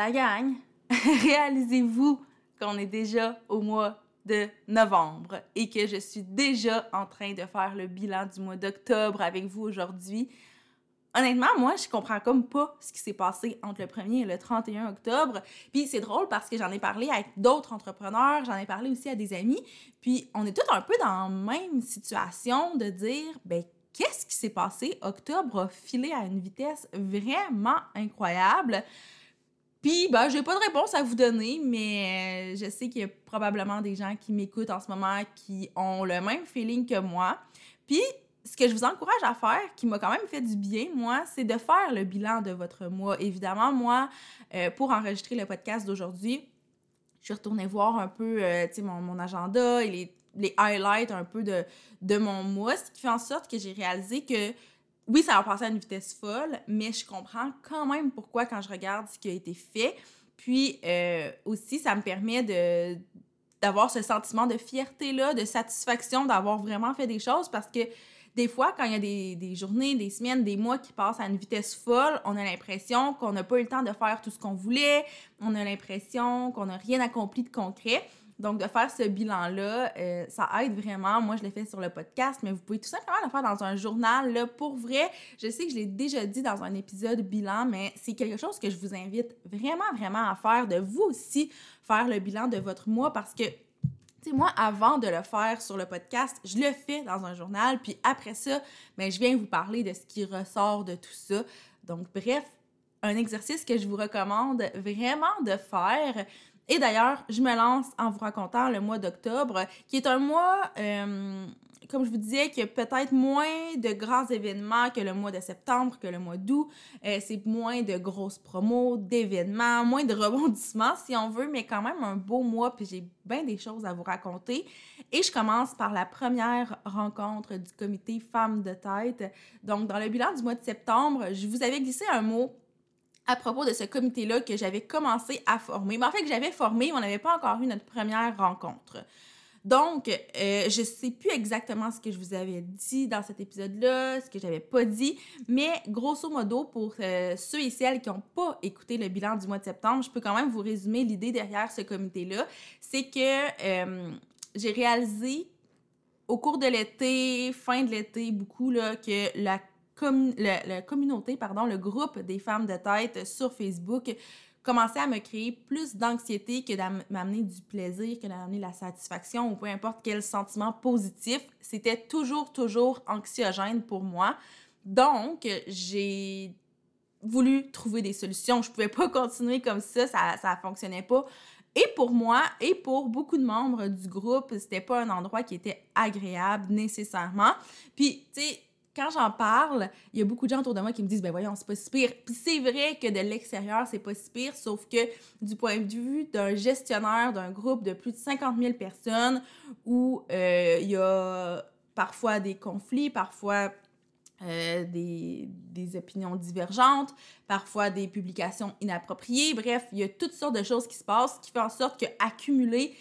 La gang, réalisez-vous qu'on est déjà au mois de novembre et que je suis déjà en train de faire le bilan du mois d'octobre avec vous aujourd'hui. Honnêtement, moi, je comprends comme pas ce qui s'est passé entre le 1er et le 31 octobre. Puis c'est drôle parce que j'en ai parlé avec d'autres entrepreneurs, j'en ai parlé aussi à des amis. Puis on est tous un peu dans la même situation de dire, ben qu'est-ce qui s'est passé? Octobre a filé à une vitesse vraiment incroyable. Puis, ben, j'ai pas de réponse à vous donner, mais euh, je sais qu'il y a probablement des gens qui m'écoutent en ce moment qui ont le même feeling que moi. Puis, ce que je vous encourage à faire, qui m'a quand même fait du bien, moi, c'est de faire le bilan de votre mois. Évidemment, moi, euh, pour enregistrer le podcast d'aujourd'hui, je suis retournée voir un peu, euh, mon, mon, agenda et les, les, highlights un peu de, de mon mois, ce qui fait en sorte que j'ai réalisé que oui, ça va passer à une vitesse folle, mais je comprends quand même pourquoi quand je regarde ce qui a été fait. Puis euh, aussi, ça me permet de d'avoir ce sentiment de fierté-là, de satisfaction d'avoir vraiment fait des choses parce que des fois, quand il y a des, des, journées, des semaines, des mois qui passent à une vitesse folle, on a l'impression qu'on n'a pas eu le temps de faire tout ce qu'on voulait, on a l'impression qu'on n'a rien accompli de concret. Donc, de faire ce bilan-là, euh, ça aide vraiment. Moi, je l'ai fait sur le podcast, mais vous pouvez tout simplement le faire dans un journal. Là, pour vrai, je sais que je l'ai déjà dit dans un épisode bilan, mais c'est quelque chose que je vous invite vraiment, vraiment à faire, de vous aussi faire le bilan de votre mois parce que sais, moi, avant de le faire sur le podcast, je le fais dans un journal, puis après ça, ben, je viens vous parler de ce qui ressort de tout ça. Donc, bref, un exercice que je vous recommande vraiment de faire. Et d'ailleurs, je me lance en vous racontant le mois d'octobre, qui est un mois euh, comme je vous disais, qu'il y a peut-être moins de grands événements que le mois de septembre, que le mois d'août. Euh, c'est moins de grosses promos, d'événements, moins de rebondissements, si on veut, mais quand même un beau mois, puis j'ai bien des choses à vous raconter. Et je commence par la première rencontre du comité Femmes de tête. Donc, dans le bilan du mois de septembre, je vous avais glissé un mot à propos de ce comité-là que j'avais commencé à former. Mais en fait, que j'avais formé, on n'avait pas encore eu notre première rencontre. Donc, euh, je sais plus exactement ce que je vous avais dit dans cet épisode-là, ce que j'avais pas dit, mais grosso modo, pour euh, ceux et celles qui n'ont pas écouté le bilan du mois de septembre, je peux quand même vous résumer l'idée derrière ce comité-là. C'est que euh, j'ai réalisé au cours de l'été, fin de l'été, beaucoup, là, que la, la communauté, pardon, le groupe des femmes de tête sur Facebook commençait à me créer plus d'anxiété que d'amener du plaisir, que d'amener la satisfaction ou peu importe quel sentiment positif. C'était toujours, toujours anxiogène pour moi. Donc, j'ai voulu trouver des solutions. Je pouvais pas continuer comme ça, ça ne fonctionnait pas. Et pour moi et pour beaucoup de membres du groupe, c'était pas un endroit qui était agréable nécessairement. Puis, tu sais, quand j'en parle, il y a beaucoup de gens autour de moi qui me disent ben voyons, c'est pas si pire. Puis c'est vrai que de l'extérieur, c'est pas si pire, sauf que du point de vue d'un gestionnaire d'un groupe de plus de 50 000 personnes où euh, il y a parfois des conflits, parfois euh, des, opinions divergentes, parfois des publications inappropriées. Bref, il y a toutes sortes de choses qui se passent qui font en sorte que accumuler,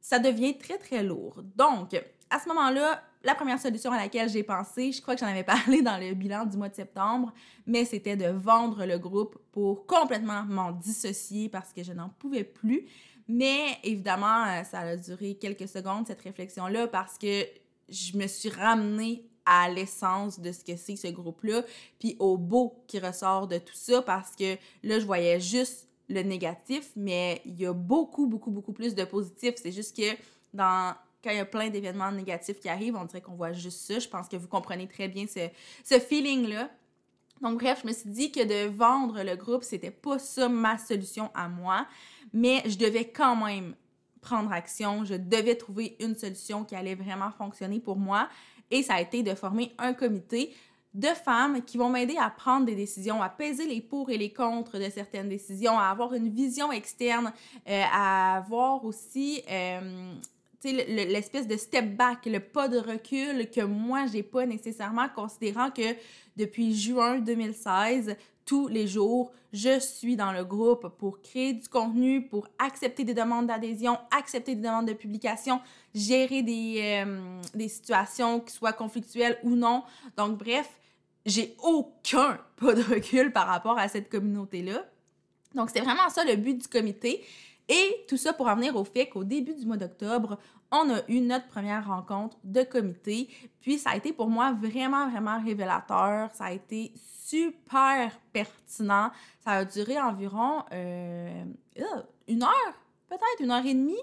ça devient très, très lourd. Donc, à ce moment-là, la première solution à laquelle j'ai pensé, je crois que j'en avais parlé dans le bilan du mois de septembre, mais c'était de vendre le groupe pour complètement m'en dissocier parce que je n'en pouvais plus. Mais évidemment, euh, ça a duré quelques secondes, cette réflexion-là, parce que je me suis ramenée à l'essence de ce que c'est ce groupe-là, puis au beau qui ressort de tout ça, parce que là, je voyais juste le négatif, mais il y a beaucoup, beaucoup, beaucoup plus de positif. C'est juste que dans quand il y a plein d'événements négatifs qui arrivent, on dirait qu'on voit juste ça. Je pense que vous comprenez très bien ce, feeling-là. Donc, bref, je me suis dit que de vendre le groupe, c'était pas ça ma solution à moi, mais je devais quand même prendre action. Je devais trouver une solution qui allait vraiment fonctionner pour moi. Et ça a été de former un comité de femmes qui vont m'aider à prendre des décisions, à peser les pour et les contre de certaines décisions, à avoir une vision externe, euh, à avoir aussi euh, l'espèce de step back, le pas de recul que moi, j'ai pas nécessairement, considérant que depuis juin 2016, tous les jours, je suis dans le groupe pour créer du contenu, pour accepter des demandes d'adhésion, accepter des demandes de publication, gérer des, euh, des situations qui soient conflictuelles ou non. Donc, bref, j'ai aucun pas de recul par rapport à cette communauté-là. Donc, c'est vraiment ça le but du comité. Et tout ça pour en venir au fait qu'au début du mois d'octobre, on a eu notre première rencontre de comité. Puis ça a été pour moi vraiment, vraiment révélateur. Ça a été super pertinent. Ça a duré environ euh, une heure, peut-être une heure et demie.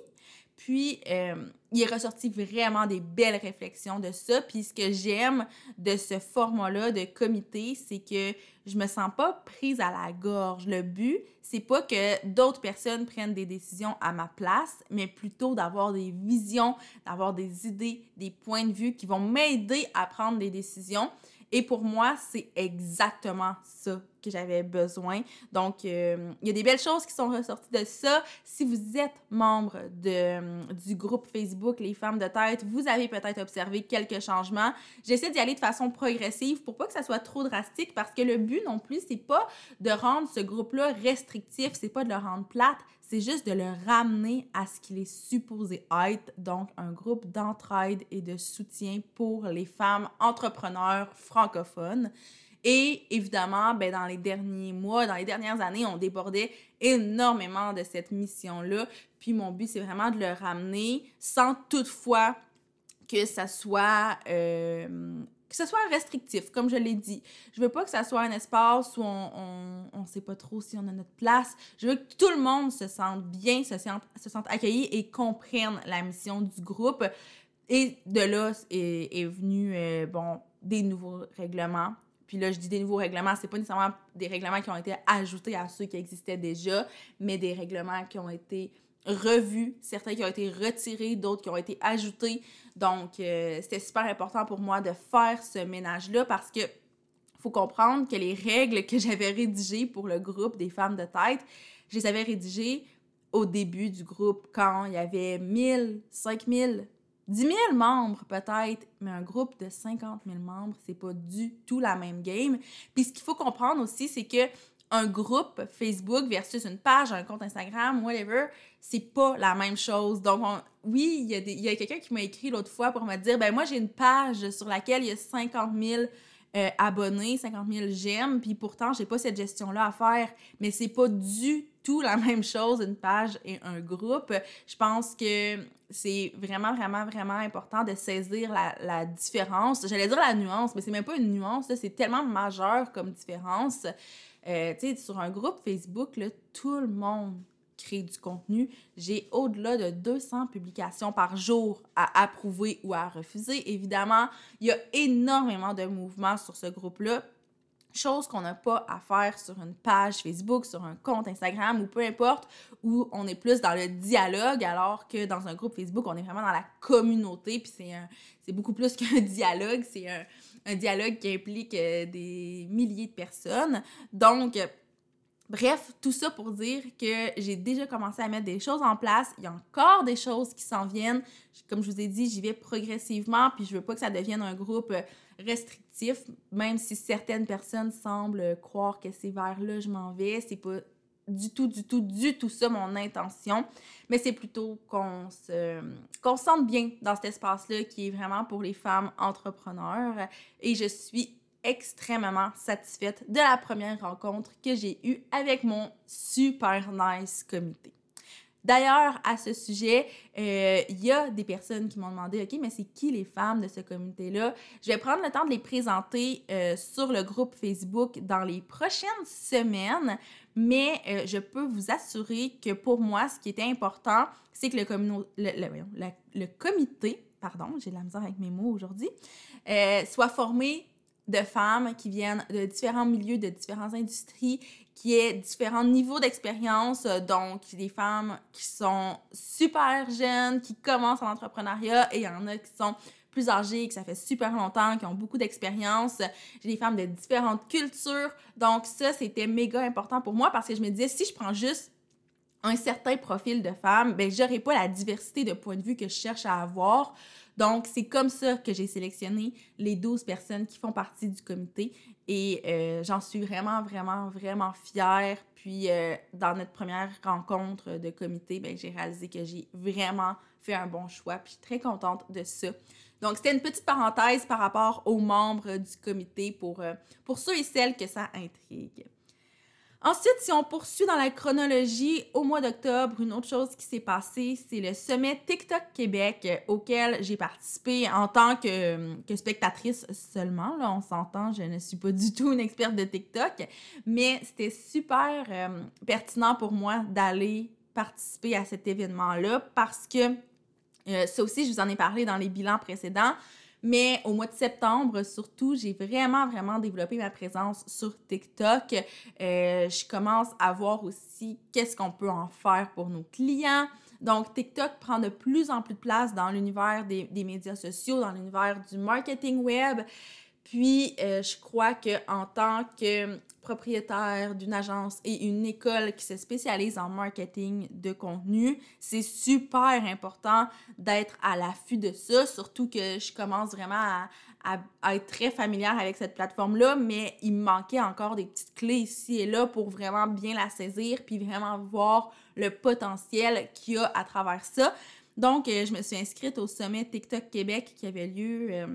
Puis, euh, il est ressorti vraiment des belles réflexions de ça. Puis, ce que j'aime de ce format-là de comité, c'est que je me sens pas prise à la gorge. Le but, c'est pas que d'autres personnes prennent des décisions à ma place, mais plutôt d'avoir des visions, d'avoir des idées, des points de vue qui vont m'aider à prendre des décisions. Et pour moi, c'est exactement ça que j'avais besoin. Donc, euh, il y a des belles choses qui sont ressorties de ça. Si vous êtes membre de, du groupe Facebook Les Femmes de Tête, vous avez peut-être observé quelques changements. J'essaie d'y aller de façon progressive pour pas que ça soit trop drastique parce que le but non plus, c'est pas de rendre ce groupe-là c'est pas de le rendre plate, c'est juste de le ramener à ce qu'il est supposé être, donc un groupe d'entraide et de soutien pour les femmes entrepreneurs francophones. Et évidemment, ben, dans les derniers mois, dans les dernières années, on débordait énormément de cette mission-là. Puis mon but, c'est vraiment de le ramener sans toutefois que ça soit euh, que ce soit restrictif, comme je l'ai dit. Je veux pas que ça soit un espace où on, on, sait pas trop si on a notre place. Je veux que tout le monde se sente bien, se sente, se sente accueilli et comprenne la mission du groupe. Et de là est, est venu, euh, bon, des nouveaux règlements. Puis là, je dis des nouveaux règlements, c'est pas nécessairement des règlements qui ont été ajoutés à ceux qui existaient déjà, mais des règlements qui ont été revus, certains qui ont été retirés, d'autres qui ont été ajoutés. Donc, euh, c'était super important pour moi de faire ce ménage-là parce que faut comprendre que les règles que j'avais rédigées pour le groupe des femmes de tête, je les avais rédigées au début du groupe quand il y avait 1000, 5000, 10 000 membres peut-être, mais un groupe de 50 000 membres, c'est pas du tout la même game. Puis ce qu'il faut comprendre aussi, c'est que un groupe Facebook versus une page, un compte Instagram, whatever, c'est pas la même chose. Donc, oui, il y a, quelqu'un qui m'a écrit l'autre fois pour me dire, ben moi, j'ai une page sur laquelle il y a 50 000 euh, abonnés, 50 000 j'aime, puis pourtant, j'ai pas cette gestion-là à faire. Mais c'est pas du tout la même chose, une page et un groupe. Je pense que c'est vraiment, vraiment, vraiment important de saisir la, la différence. J'allais dire la nuance, mais c'est même pas une nuance, c'est tellement majeur comme différence. Euh, tu sais, sur un groupe Facebook, tout le monde crée du contenu. J'ai au-delà de 200 publications par jour à approuver ou à refuser. Évidemment, il y a énormément de mouvements sur ce groupe-là. Chose qu'on n'a pas à faire sur une page Facebook, sur un compte Instagram ou peu importe, où on est plus dans le dialogue, alors que dans un groupe Facebook, on est vraiment dans la communauté, puis c'est beaucoup plus qu'un dialogue, c'est un, un dialogue qui implique euh, des milliers de personnes. Donc, Bref, tout ça pour dire que j'ai déjà commencé à mettre des choses en place. Il y a encore des choses qui s'en viennent. Comme je vous ai dit, j'y vais progressivement, puis je veux pas que ça devienne un groupe restrictif, même si certaines personnes semblent croire que c'est vers là je m'en vais. C'est pas du tout, du tout, du tout ça mon intention, mais c'est plutôt qu'on se, qu'on sente bien dans cet espace-là qui est vraiment pour les femmes entrepreneurs. Et je suis extrêmement satisfaite de la première rencontre que j'ai eue avec mon super nice comité. D'ailleurs, à ce sujet, euh, il y a des personnes qui m'ont demandé, OK, mais c'est qui les femmes de ce comité-là? Je vais prendre le temps de les présenter euh, sur le groupe Facebook dans les prochaines semaines, mais euh, je peux vous assurer que pour moi, ce qui était important, c'est que le, le, le, comité, pardon, j'ai de la misère avec mes mots aujourd'hui, soit formé de femmes qui viennent de différents milieux, de différentes industries, qui aient différents niveaux d'expérience. Euh, donc, des femmes qui sont super jeunes, qui commencent en entrepreneuriat, et il y en a qui sont plus âgées, que ça fait super longtemps, qui ont beaucoup d'expérience. J'ai des femmes de différentes cultures. Donc ça, c'était méga important pour moi parce que je me disais, si je prends juste un certain profil de femme, ben j'aurais pas la diversité de points de vue que je cherche à avoir. Donc, c'est comme ça que j'ai sélectionné les 12 personnes qui font partie du comité et euh, j'en suis vraiment, vraiment, vraiment fière. Puis, euh, dans notre première rencontre de comité, ben, j'ai réalisé que j'ai vraiment fait un bon choix. Puis, très contente de ça. Donc, c'était une petite parenthèse par rapport aux membres du comité pour, euh, pour ceux et celles que ça intrigue. Ensuite, si on poursuit dans la chronologie, au mois d'octobre, une autre chose qui s'est passée, c'est le sommet TikTok Québec euh, auquel j'ai participé en tant que, que spectatrice seulement. Là, on s'entend, je ne suis pas du tout une experte de TikTok, mais c'était super euh, pertinent pour moi d'aller participer à cet événement-là parce que euh, ça aussi, je vous en ai parlé dans les bilans précédents. Mais au mois de septembre, surtout, j'ai vraiment, vraiment développé ma présence sur TikTok. Euh, je commence à voir aussi qu'est-ce qu'on peut en faire pour nos clients. Donc, TikTok prend de plus en plus de place dans l'univers des, médias sociaux, dans l'univers du marketing web. Puis, euh, je crois qu'en tant que propriétaire d'une agence et une école qui se spécialise en marketing de contenu, c'est super important d'être à l'affût de ça, surtout que je commence vraiment à, être très familière avec cette plateforme-là, mais il me manquait encore des petites clés ici et là pour vraiment bien la saisir, puis vraiment voir le potentiel qu'il y a à travers ça. Donc, euh, je me suis inscrite au sommet TikTok Québec qui avait lieu... Euh,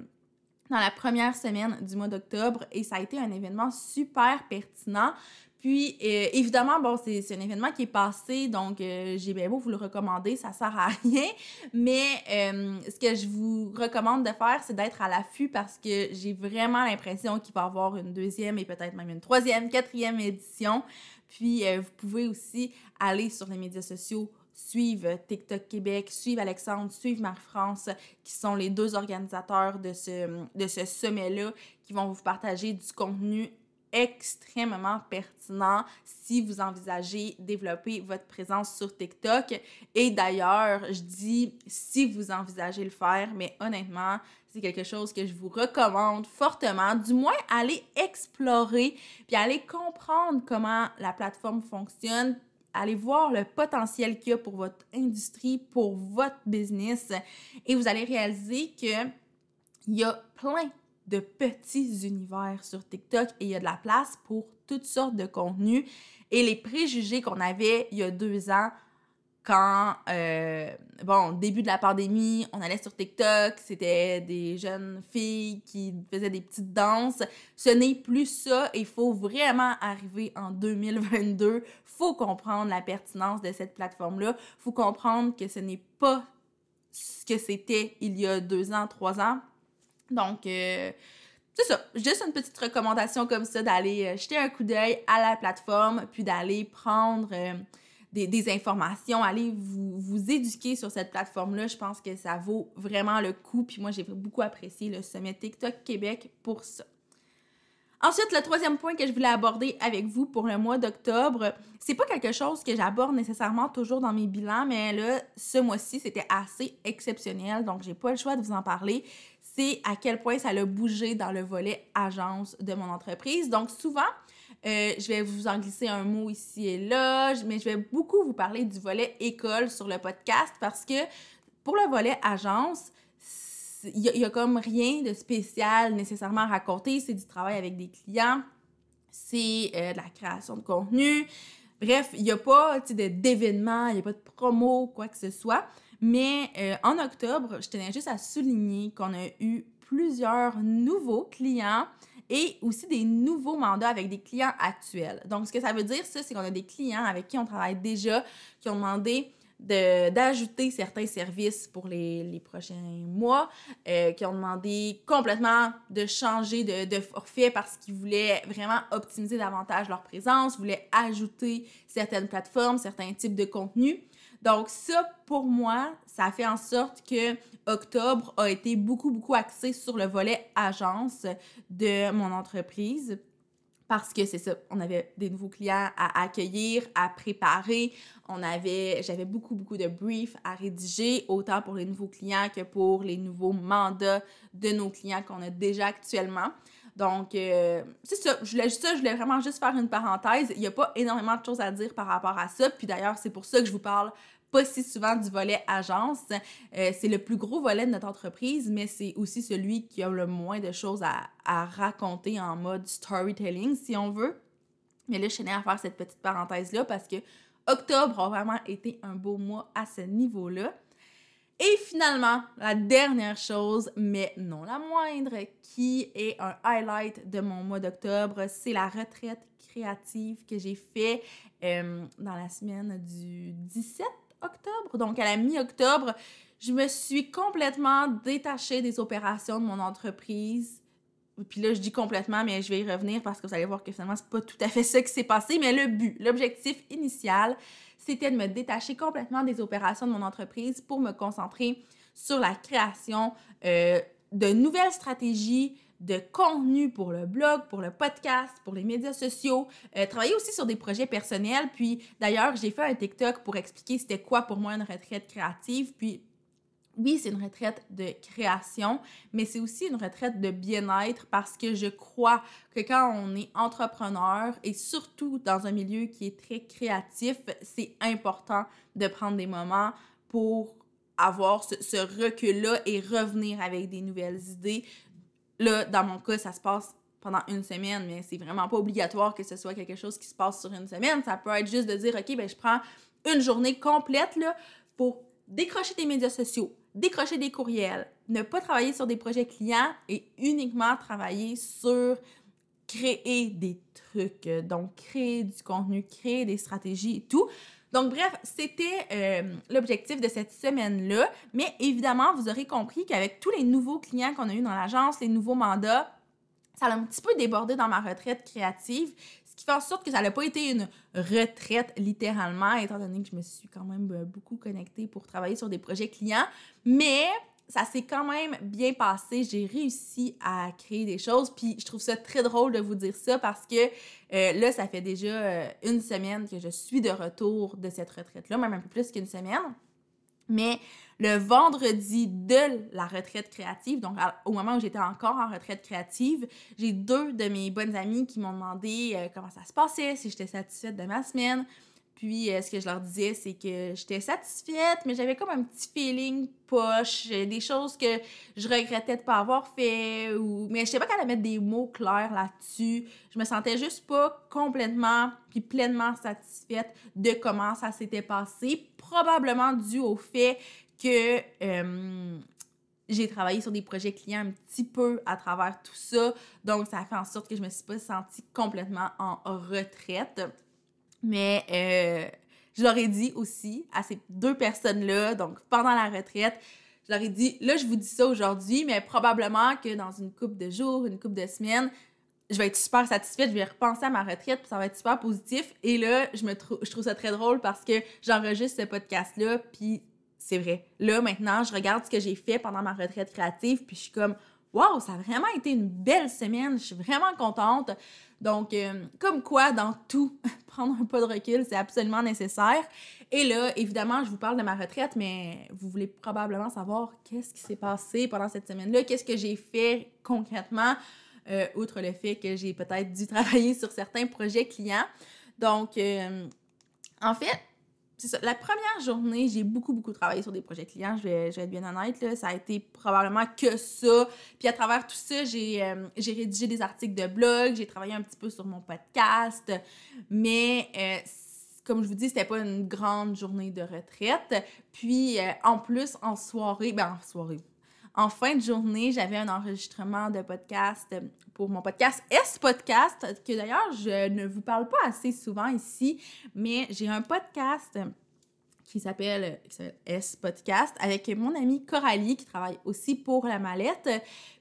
dans la première semaine du mois d'octobre et ça a été un événement super pertinent. Puis, euh, évidemment, bon, c'est un événement qui est passé, donc euh, j'ai bien beau vous le recommander, ça sert à rien. Mais euh, ce que je vous recommande de faire, c'est d'être à l'affût parce que j'ai vraiment l'impression qu'il va y avoir une deuxième et peut-être même une troisième, quatrième édition. Puis, vous pouvez aussi aller sur les médias sociaux suivre TikTok Québec, suivre Alexandre, suivre Marie-France, qui sont les deux organisateurs de ce, de sommet-là, qui vont vous partager du contenu extrêmement pertinent si vous envisagez développer votre présence sur TikTok. Et d'ailleurs, je dis si vous envisagez le faire, mais honnêtement, c'est quelque chose que je vous recommande fortement. Du moins, aller explorer, puis aller comprendre comment la plateforme fonctionne, allez voir le potentiel qu'il y a pour votre industrie, pour votre business, et vous allez réaliser que il y a plein de petits univers sur TikTok et il y a de la place pour toutes sortes de contenus. Et les préjugés qu'on avait il y a deux ans quand, euh, bon, début de la pandémie, on allait sur TikTok, c'était des jeunes filles qui faisaient des petites danses. Ce n'est plus ça. Il faut vraiment arriver en 2022. faut comprendre la pertinence de cette plateforme-là. faut comprendre que ce n'est pas ce que c'était il y a deux ans, trois ans. Donc, euh, c'est ça. Juste une petite recommandation comme ça d'aller euh, jeter un coup d'œil à la plateforme, puis d'aller prendre des, informations, allez vous, vous éduquer sur cette plateforme-là. Je pense que ça vaut vraiment le coup. Puis moi, j'ai beaucoup apprécié le sommet TikTok Québec pour ça. Ensuite, le troisième point que je voulais aborder avec vous pour le mois d'octobre, c'est pas quelque chose que j'aborde nécessairement toujours dans mes bilans, mais là, ce mois-ci, c'était assez exceptionnel, donc j'ai pas le choix de vous en parler. C'est à quel point ça a bougé dans le volet agence de mon entreprise. Donc souvent, euh, je vais vous en glisser un mot ici et là, mais je vais beaucoup vous parler du volet école sur le podcast parce que pour le volet agence, il y, a comme rien de spécial nécessairement à raconter. C'est du travail avec des clients, c'est euh, de la création de contenu. Bref, il n'y a pas d'événements, il n'y a pas de promo, quoi que ce soit. Mais euh, en octobre, je tenais juste à souligner qu'on a eu plusieurs nouveaux clients et aussi des nouveaux mandats avec des clients actuels. Donc, ce que ça veut dire, ça, c'est qu'on a des clients avec qui on travaille déjà, qui ont demandé d'ajouter certains services pour les, prochains mois, euh, qui ont demandé complètement de changer de, de forfait parce qu'ils voulaient vraiment optimiser davantage leur présence, voulaient ajouter certaines plateformes, certains types de contenus. Donc ça, pour moi, ça fait en sorte que octobre a été beaucoup, beaucoup axé sur le volet agence de mon entreprise parce que c'est ça, on avait des nouveaux clients à accueillir, à préparer, j'avais beaucoup, beaucoup de briefs à rédiger, autant pour les nouveaux clients que pour les nouveaux mandats de nos clients qu'on a déjà actuellement. Donc, euh, c'est ça. Je voulais ça. Je voulais vraiment juste faire une parenthèse. Il n'y a pas énormément de choses à dire par rapport à ça. Puis d'ailleurs, c'est pour ça que je vous parle pas si souvent du volet agence. Euh, c'est le plus gros volet de notre entreprise, mais c'est aussi celui qui a le moins de choses à, à, raconter en mode storytelling, si on veut. Mais là, je tenais à faire cette petite parenthèse-là parce que octobre a vraiment été un beau mois à ce niveau-là. Et finalement, la dernière chose, mais non la moindre, qui est un highlight de mon mois d'octobre, c'est la retraite créative que j'ai fait euh, dans la semaine du 17 octobre. Donc, à la mi-octobre, je me suis complètement détachée des opérations de mon entreprise. Puis là, je dis complètement, mais je vais y revenir parce que vous allez voir que finalement, c'est pas tout à fait ça qui s'est passé. Mais le but, l'objectif initial, c'était de me détacher complètement des opérations de mon entreprise pour me concentrer sur la création euh, de nouvelles stratégies, de contenu pour le blog, pour le podcast, pour les médias sociaux, euh, travailler aussi sur des projets personnels. Puis d'ailleurs, j'ai fait un TikTok pour expliquer c'était quoi pour moi une retraite créative. Puis oui, c'est une retraite de création, mais c'est aussi une retraite de bien-être parce que je crois que quand on est entrepreneur et surtout dans un milieu qui est très créatif, c'est important de prendre des moments pour avoir ce, recul-là et revenir avec des nouvelles idées. Là, dans mon cas, ça se passe pendant une semaine, mais c'est vraiment pas obligatoire que ce soit quelque chose qui se passe sur une semaine. Ça peut être juste de dire, OK, ben, je prends une journée complète pour décrocher des médias sociaux, décrocher des courriels, ne pas travailler sur des projets clients et uniquement travailler sur créer des trucs, donc créer du contenu, créer des stratégies et tout. Donc bref, c'était euh, l'objectif de cette semaine-là, mais évidemment, vous aurez compris qu'avec tous les nouveaux clients qu'on a eu dans l'agence, les nouveaux mandats, ça a un petit peu débordé dans ma retraite créative, fait en sorte que ça n'a pas été une retraite littéralement, étant donné que je me suis quand même euh, beaucoup connectée pour travailler sur des projets clients. Mais ça s'est quand même bien passé. J'ai réussi à créer des choses. Puis je trouve ça très drôle de vous dire ça parce que euh, là, ça fait déjà euh, une semaine que je suis de retour de cette retraite-là, même un peu plus qu'une semaine. Mais le vendredi de la retraite créative, donc au moment où j'étais encore en retraite créative, j'ai deux de mes bonnes amies qui m'ont demandé euh, comment ça se passait, si j'étais satisfaite de ma semaine. Puis, euh, ce que je leur disais, c'est que j'étais satisfaite, mais j'avais comme un petit feeling poche, des choses que je regrettais de pas avoir fait, mais je sais pas qu'elle mettre des mots clairs là-dessus. Je me sentais juste pas complètement puis pleinement satisfaite de comment ça s'était passé, probablement dû au fait que euh, j'ai travaillé sur des projets clients un petit peu à travers tout ça, donc ça a fait en sorte que je me suis pas sentie complètement en retraite. Mais euh, je leur ai dit aussi à ces deux personnes-là, donc pendant la retraite, je leur ai dit, là, je vous dis ça aujourd'hui, mais probablement que dans une couple de jours, une couple de semaines, je vais être super satisfaite, je vais repenser à ma retraite, puis ça va être super positif. Et là, je, je trouve ça très drôle parce que j'enregistre ce podcast-là, puis c'est vrai. Là, maintenant, je regarde ce que j'ai fait pendant ma retraite créative, puis je suis comme, waouh, ça a vraiment été une belle semaine, je suis vraiment contente. Donc, euh, comme quoi, dans tout, prendre un pas de recul, c'est absolument nécessaire. Et là, évidemment, je vous parle de ma retraite, mais vous voulez probablement savoir qu'est-ce qui s'est passé pendant cette semaine-là, qu'est-ce que j'ai fait concrètement, euh, outre le fait que j'ai peut-être dû travailler sur certains projets clients. Donc, euh, en fait, c'est ça. La première journée, j'ai beaucoup, beaucoup travaillé sur des projets clients. Je vais, être bien honnête. Là. Ça a été probablement que ça. Puis à travers tout ça, j'ai, euh, rédigé des articles de blog, j'ai travaillé un petit peu sur mon podcast. Mais euh, comme je vous dis, c'était pas une grande journée de retraite. Puis euh, en plus, en soirée, ben en soirée, en fin de journée, j'avais un enregistrement de podcast pour mon podcast S-Podcast, que d'ailleurs, je ne vous parle pas assez souvent ici, mais j'ai un podcast qui s'appelle S-Podcast avec mon amie Coralie qui travaille aussi pour la mallette.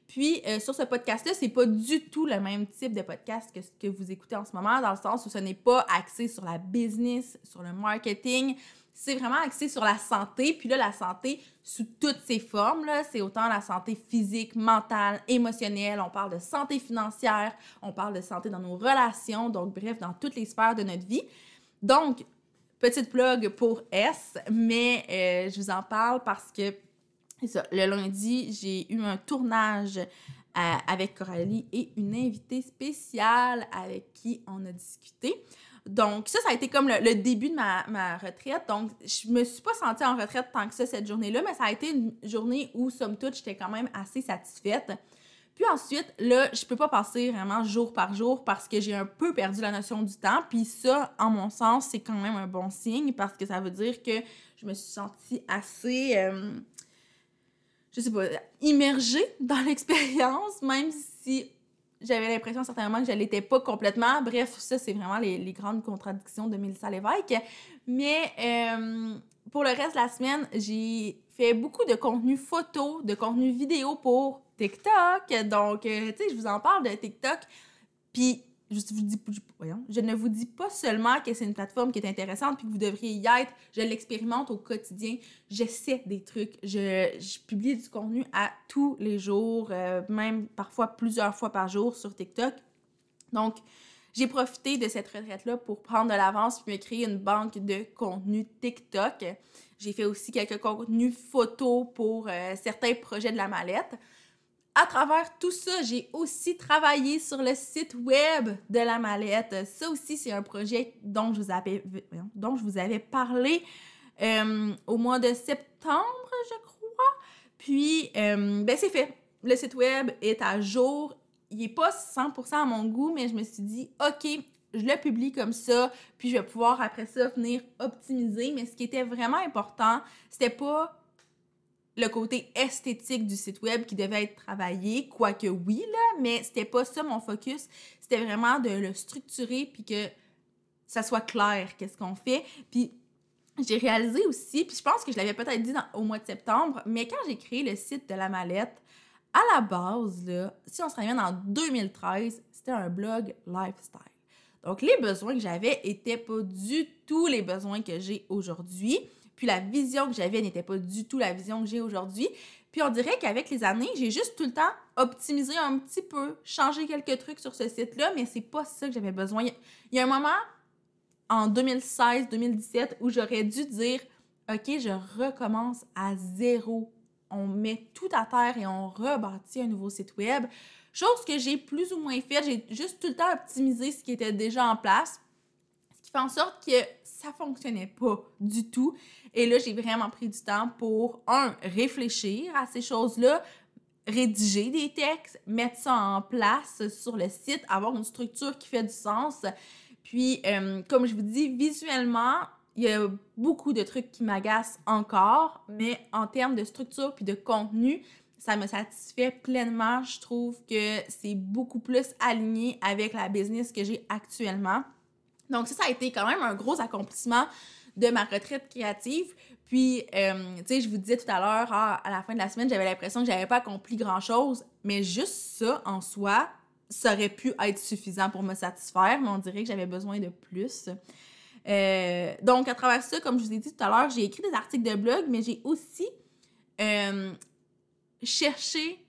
Puis euh, sur ce podcast-là, c'est pas du tout le même type de podcast que ce que vous écoutez en ce moment, dans le sens où ce n'est pas axé sur la business, sur le marketing. C'est vraiment axé sur la santé. Puis là, la santé sous toutes ses formes, c'est autant la santé physique, mentale, émotionnelle. On parle de santé financière, on parle de santé dans nos relations, donc bref, dans toutes les sphères de notre vie. Donc, petite plug pour S, mais euh, je vous en parle parce que le lundi, j'ai eu un tournage euh, avec Coralie et une invitée spéciale avec qui on a discuté. Donc, ça, ça a été comme le, début de ma, ma, retraite. Donc, je me suis pas sentie en retraite tant que ça cette journée-là, mais ça a été une journée où, somme toute, j'étais quand même assez satisfaite. Puis ensuite, là, je peux pas passer vraiment jour par jour parce que j'ai un peu perdu la notion du temps. Puis ça, en mon sens, c'est quand même un bon signe parce que ça veut dire que je me suis sentie assez... Euh, je sais pas, immergée dans l'expérience, même si j'avais l'impression certainement que je l'étais pas complètement. Bref, ça, c'est vraiment les, grandes contradictions de Mélissa Lévesque. Mais euh, pour le reste de la semaine, j'ai fait beaucoup de contenu photo, de contenu vidéo pour TikTok. Donc, euh, tu sais, je vous en parle de TikTok. Puis, je, ne vous dis pas seulement que c'est une plateforme qui est intéressante puis que vous devriez y être. Je l'expérimente au quotidien. J'essaie des trucs. Je, je, publie du contenu à tous les jours, euh, même parfois plusieurs fois par jour sur TikTok. Donc, j'ai profité de cette retraite-là pour prendre de l'avance puis me créer une banque de contenu TikTok. J'ai fait aussi quelques contenus photos pour euh, certains projets de la mallette à travers tout ça, j'ai aussi travaillé sur le site web de la mallette. Ça aussi, c'est un projet dont je vous avais, dont je vous avais parlé euh, au mois de septembre, je crois. Puis, euh, ben c'est fait. Le site web est à jour. Il n'est pas 100% à mon goût, mais je me suis dit, OK, je le publie comme ça, puis je vais pouvoir après ça venir optimiser. Mais ce qui était vraiment important, c'était pas le côté esthétique du site web qui devait être travaillé, quoique oui, là, mais c'était pas ça mon focus. C'était vraiment de le structurer puis que ça soit clair qu'est-ce qu'on fait. Puis j'ai réalisé aussi, puis je pense que je l'avais peut-être dit au mois de septembre, mais quand j'ai créé le site de la mallette, à la base, là, si on se ramène en 2013, c'était un blog lifestyle. Donc, les besoins que j'avais étaient pas du tout les besoins que j'ai aujourd'hui. Puis la vision que j'avais n'était pas du tout la vision que j'ai aujourd'hui. Puis on dirait qu'avec les années, j'ai juste tout le temps optimisé un petit peu, changé quelques trucs sur ce site-là, mais c'est pas ça que j'avais besoin. Il y a un moment en 2016-2017 où j'aurais dû dire OK, je recommence à zéro. On met tout à terre et on rebâtit un nouveau site web. Chose que j'ai plus ou moins fait. J'ai juste tout le temps optimisé ce qui était déjà en place. En sorte que ça fonctionnait pas du tout. Et là, j'ai vraiment pris du temps pour, un, réfléchir à ces choses-là, rédiger des textes, mettre ça en place sur le site, avoir une structure qui fait du sens. Puis, euh, comme je vous dis, visuellement, il y a beaucoup de trucs qui m'agacent encore, mais en termes de structure puis de contenu, ça me satisfait pleinement. Je trouve que c'est beaucoup plus aligné avec la business que j'ai actuellement. Donc ça, ça a été quand même un gros accomplissement de ma retraite créative. Puis, euh, tu sais, je vous disais tout à l'heure, ah, à la fin de la semaine, j'avais l'impression que j'avais pas accompli grand-chose, mais juste ça, en soi, ça aurait pu être suffisant pour me satisfaire, mais on dirait que j'avais besoin de plus. Euh, donc, à travers ça, comme je vous ai dit tout à l'heure, j'ai écrit des articles de blog, mais j'ai aussi euh, cherché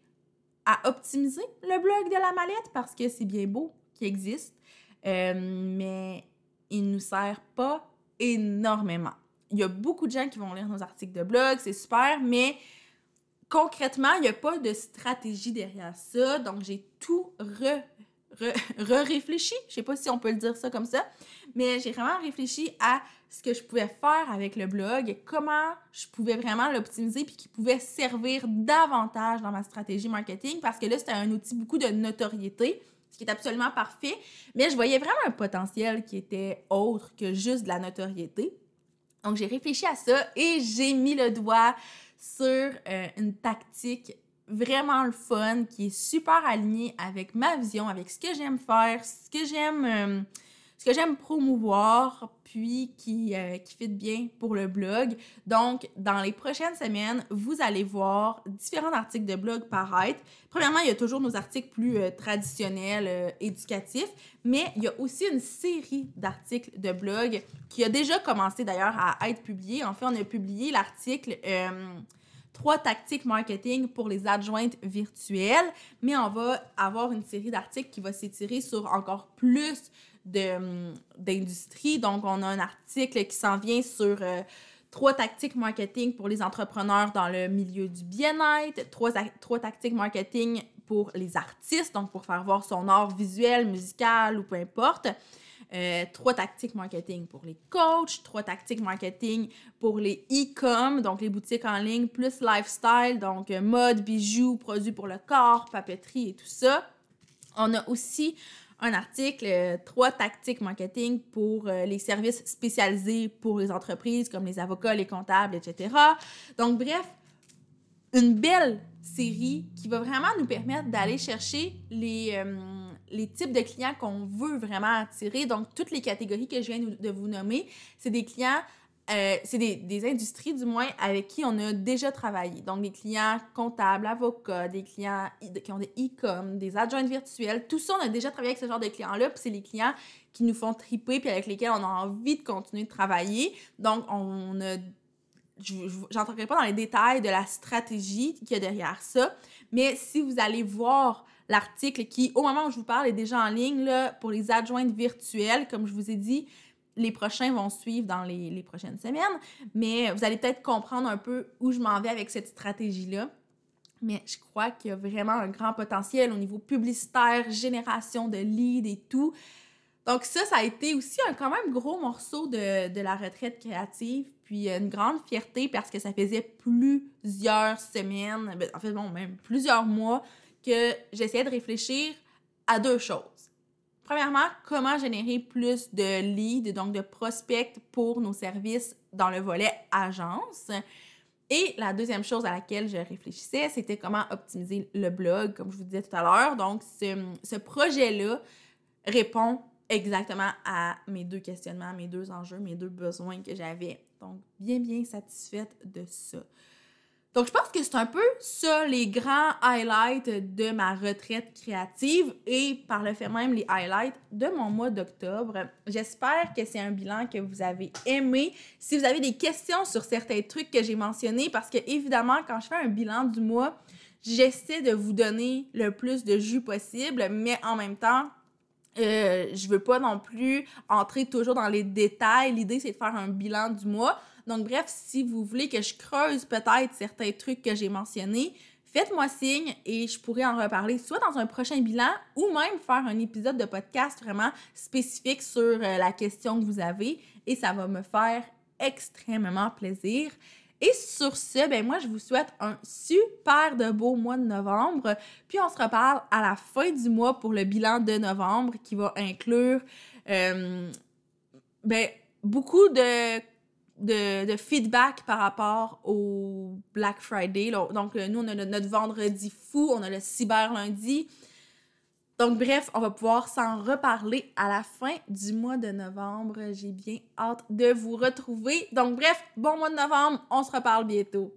à optimiser le blog de la mallette parce que c'est bien beau qu'il existe, mais il ne nous sert pas énormément. Il y a beaucoup de gens qui vont lire nos articles de blog, c'est super, mais concrètement, il n'y a pas de stratégie derrière ça. Donc, j'ai tout re, re, réfléchi. Je sais pas si on peut le dire ça comme ça, mais j'ai vraiment réfléchi à ce que je pouvais faire avec le blog, comment je pouvais vraiment l'optimiser puis qui pouvait servir davantage dans ma stratégie marketing parce que là, c'était un outil beaucoup de notoriété ce qui est absolument parfait. Mais je voyais vraiment un potentiel qui était autre que juste de la notoriété. Donc, j'ai réfléchi à ça et j'ai mis le doigt sur euh, une tactique vraiment le fun, qui est super alignée avec ma vision, avec ce que j'aime faire, ce que j'aime, euh, ce que j'aime promouvoir, puis qui, euh, fit bien pour le blog. Donc, dans les prochaines semaines, vous allez voir différents articles de blog paraître. Premièrement, il y a toujours nos articles plus euh, traditionnels, euh, éducatifs, mais il y a aussi une série d'articles de blog qui a déjà commencé d'ailleurs à être publié. En fait, on a publié l'article trois tactiques marketing pour les adjointes virtuelles, mais on va avoir une série d'articles qui va s'étirer sur encore plus hum, d'industrie. Donc, on a un article qui s'en vient sur euh, trois tactiques marketing pour les entrepreneurs dans le milieu du bien-être, trois, trois tactiques marketing pour les artistes, donc pour faire voir son art visuel, musical ou peu importe. Euh, trois tactiques marketing pour les coachs, trois tactiques marketing pour les e-com, donc les boutiques en ligne, plus lifestyle, donc euh, mode, bijoux, produits pour le corps, papeterie et tout ça. On a aussi un article, euh, trois tactiques marketing pour les services spécialisés pour les entreprises comme les avocats, les comptables, etc. Donc, bref, une belle série qui va vraiment nous permettre d'aller chercher les, les types de clients qu'on veut vraiment attirer. Donc, toutes les catégories que je viens de vous nommer, c'est des clients, euh, c'est des, industries du moins avec qui on a déjà travaillé. Donc, des clients comptables, avocats, des clients qui ont des e-com, des adjoints virtuels. Tout ça, on a déjà travaillé avec ce genre de clients-là. Puis, c'est les clients qui nous font triper puis avec lesquels on a envie de continuer de travailler. Donc, on a je n'entrerai pas dans les détails de la stratégie qu'il y a derrière ça, mais si vous allez voir l'article qui, au moment où je vous parle, est déjà en ligne là, pour les adjointes virtuelles. Comme je vous ai dit, les prochains vont suivre dans les, prochaines semaines, mais vous allez peut-être comprendre un peu où je m'en vais avec cette stratégie-là. Mais je crois qu'il y a vraiment un grand potentiel au niveau publicitaire, génération de leads et tout. Donc ça, ça a été aussi un quand même gros morceau de, de la retraite créative, puis une grande fierté parce que ça faisait plusieurs semaines, ben, en fait, bon, même plusieurs mois que j'essayais de réfléchir à deux choses. Premièrement, comment générer plus de leads, donc de prospects pour nos services dans le volet agence. Et la deuxième chose à laquelle je réfléchissais, c'était comment optimiser le blog, comme je vous disais tout à l'heure. Donc, ce, ce projet-là répond exactement à mes deux questionnements, mes deux enjeux, mes deux besoins que j'avais. Donc, bien, bien satisfaite de ça. Donc, je pense que c'est un peu ça, les grands highlights de ma retraite créative et par le fait même les highlights de mon mois d'octobre. J'espère que c'est un bilan que vous avez aimé. Si vous avez des questions sur certains trucs que j'ai mentionnés, parce que évidemment, quand je fais un bilan du mois, j'essaie de vous donner le plus de jus possible, mais en même temps, euh, je veux pas non plus entrer toujours dans les détails. L'idée, c'est de faire un bilan du mois. Donc, bref, si vous voulez que je creuse peut-être certains trucs que j'ai mentionnés, faites-moi signe et je pourrais en reparler soit dans un prochain bilan ou même faire un épisode de podcast vraiment spécifique sur euh, la question que vous avez et ça va me faire extrêmement plaisir. Et sur ce, ben moi, je vous souhaite un super de beau mois de novembre. Puis on se reparle à la fin du mois pour le bilan de novembre qui va inclure euh, ben, beaucoup de de, feedback par rapport au Black Friday. Donc, euh, nous, on a notre vendredi fou, on a le cyber lundi. Donc, bref, on va pouvoir s'en reparler à la fin du mois de novembre. J'ai bien hâte de vous retrouver. Donc, bref, bon mois de novembre, on se reparle bientôt.